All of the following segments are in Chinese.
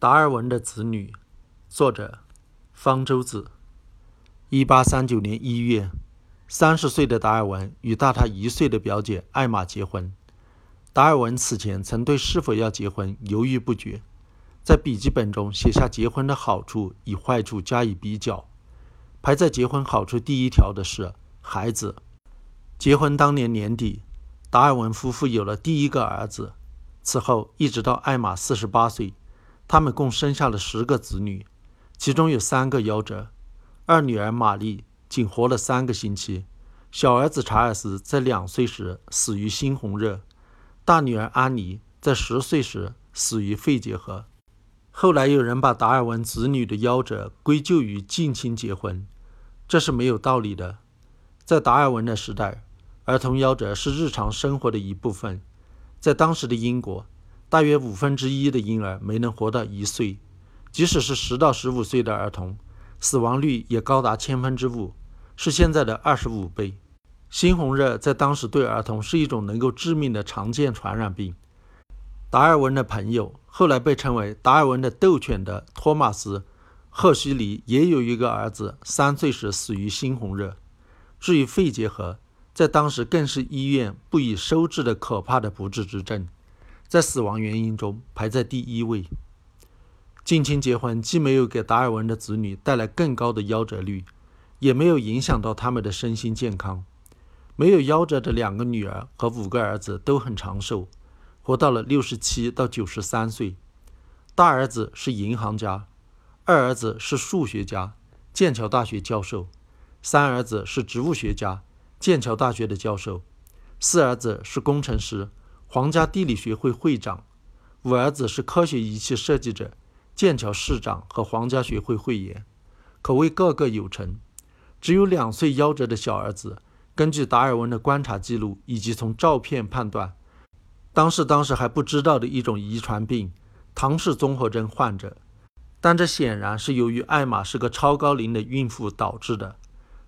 达尔文的子女，作者方舟子。一八三九年一月，三十岁的达尔文与大他一岁的表姐艾玛结婚。达尔文此前曾对是否要结婚犹豫不决，在笔记本中写下结婚的好处与坏处加以比较。排在结婚好处第一条的是孩子。结婚当年年底，达尔文夫妇有了第一个儿子。此后一直到艾玛四十八岁。他们共生下了十个子女，其中有三个夭折。二女儿玛丽仅活了三个星期，小儿子查尔斯在两岁时死于猩红热，大女儿安妮在十岁时死于肺结核。后来有人把达尔文子女的夭折归咎于近亲结婚，这是没有道理的。在达尔文的时代，儿童夭折是日常生活的一部分，在当时的英国。大约五分之一的婴儿没能活到一岁，即使是十到十五岁的儿童，死亡率也高达千分之五，是现在的二十五倍。猩红热在当时对儿童是一种能够致命的常见传染病。达尔文的朋友，后来被称为达尔文的斗犬的托马斯·赫胥黎，也有一个儿子，三岁时死于猩红热。至于肺结核，在当时更是医院不以收治的可怕的不治之症。在死亡原因中排在第一位。近亲结婚既没有给达尔文的子女带来更高的夭折率，也没有影响到他们的身心健康。没有夭折的两个女儿和五个儿子都很长寿，活到了六十七到九十三岁。大儿子是银行家，二儿子是数学家，剑桥大学教授；三儿子是植物学家，剑桥大学的教授；四儿子是工程师。皇家地理学会会长，五儿子是科学仪器设计者，剑桥市长和皇家学会会员，可谓个个有成。只有两岁夭折的小儿子，根据达尔文的观察记录以及从照片判断，当时当时还不知道的一种遗传病——唐氏综合征患者。但这显然是由于艾玛是个超高龄的孕妇导致的。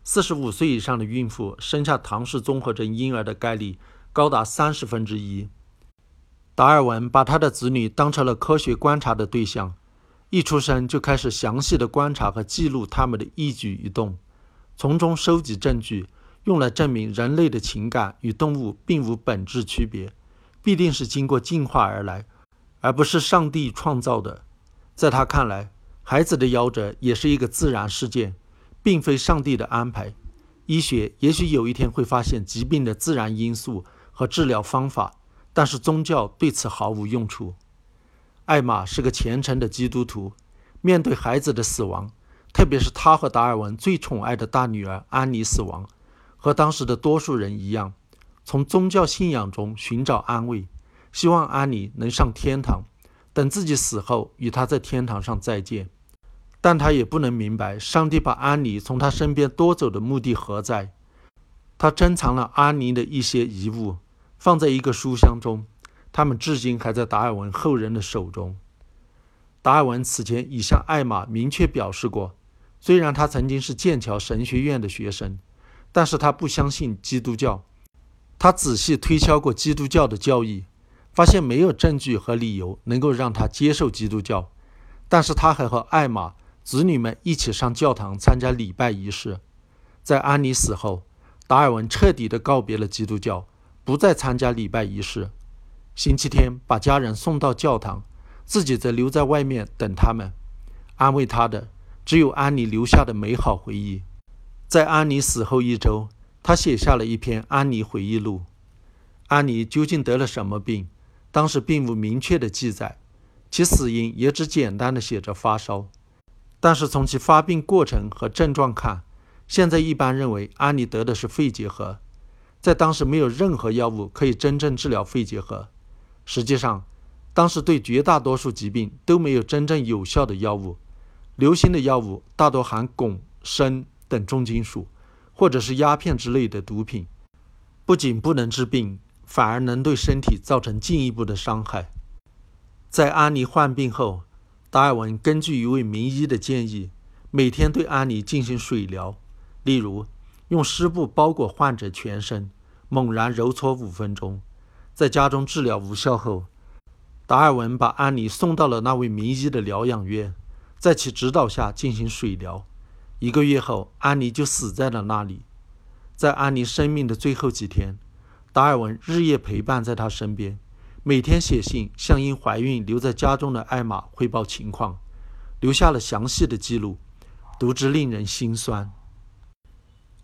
四十五岁以上的孕妇生下唐氏综合征婴儿的概率。高达三十分之一。达尔文把他的子女当成了科学观察的对象，一出生就开始详细的观察和记录他们的一举一动，从中收集证据，用来证明人类的情感与动物并无本质区别，必定是经过进化而来，而不是上帝创造的。在他看来，孩子的夭折也是一个自然事件，并非上帝的安排。医学也许有一天会发现疾病的自然因素。和治疗方法，但是宗教对此毫无用处。艾玛是个虔诚的基督徒，面对孩子的死亡，特别是他和达尔文最宠爱的大女儿安妮死亡，和当时的多数人一样，从宗教信仰中寻找安慰，希望安妮能上天堂，等自己死后与她在天堂上再见。但他也不能明白，上帝把安妮从他身边夺走的目的何在。他珍藏了安妮的一些遗物。放在一个书箱中，他们至今还在达尔文后人的手中。达尔文此前已向艾玛明确表示过，虽然他曾经是剑桥神学院的学生，但是他不相信基督教。他仔细推敲过基督教的教义，发现没有证据和理由能够让他接受基督教。但是他还和艾玛子女们一起上教堂参加礼拜仪式。在安妮死后，达尔文彻底地告别了基督教。不再参加礼拜仪式，星期天把家人送到教堂，自己则留在外面等他们。安慰他的只有安妮留下的美好回忆。在安妮死后一周，他写下了一篇安妮回忆录。安妮究竟得了什么病？当时并无明确的记载，其死因也只简单的写着发烧。但是从其发病过程和症状看，现在一般认为安妮得的是肺结核。在当时，没有任何药物可以真正治疗肺结核。实际上，当时对绝大多数疾病都没有真正有效的药物。流行的药物大多含汞、砷等重金属，或者是鸦片之类的毒品，不仅不能治病，反而能对身体造成进一步的伤害。在安妮患病后，达尔文根据一位名医的建议，每天对安妮进行水疗，例如。用湿布包裹患者全身，猛然揉搓五分钟。在家中治疗无效后，达尔文把安妮送到了那位名医的疗养院，在其指导下进行水疗。一个月后，安妮就死在了那里。在安妮生命的最后几天，达尔文日夜陪伴在她身边，每天写信向因怀孕留在家中的艾玛汇报情况，留下了详细的记录，读之令人心酸。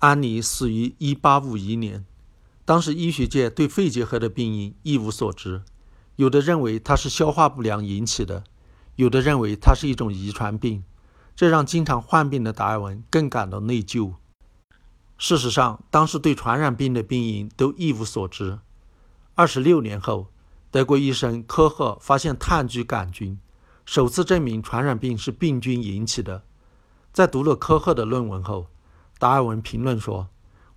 安妮死于1851年，当时医学界对肺结核的病因一无所知。有的认为它是消化不良引起的，有的认为它是一种遗传病，这让经常患病的达尔文更感到内疚。事实上，当时对传染病的病因都一无所知。二十六年后，德国医生科赫发现炭疽杆菌，首次证明传染病是病菌引起的。在读了科赫的论文后，达尔文评论说：“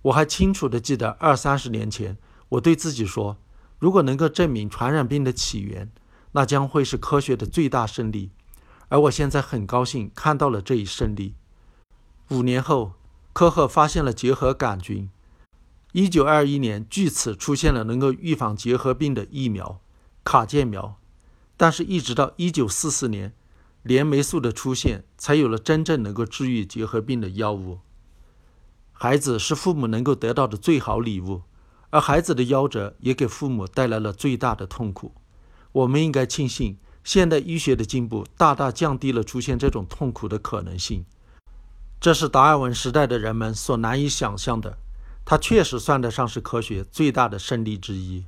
我还清楚地记得二三十年前，我对自己说。”如果能够证明传染病的起源，那将会是科学的最大胜利。而我现在很高兴看到了这一胜利。五年后，科赫发现了结核杆菌。一九二一年，据此出现了能够预防结核病的疫苗——卡介苗。但是，一直到一九四四年，链霉素的出现，才有了真正能够治愈结核病的药物。孩子是父母能够得到的最好礼物。而孩子的夭折也给父母带来了最大的痛苦。我们应该庆幸现代医学的进步大大降低了出现这种痛苦的可能性。这是达尔文时代的人们所难以想象的。它确实算得上是科学最大的胜利之一。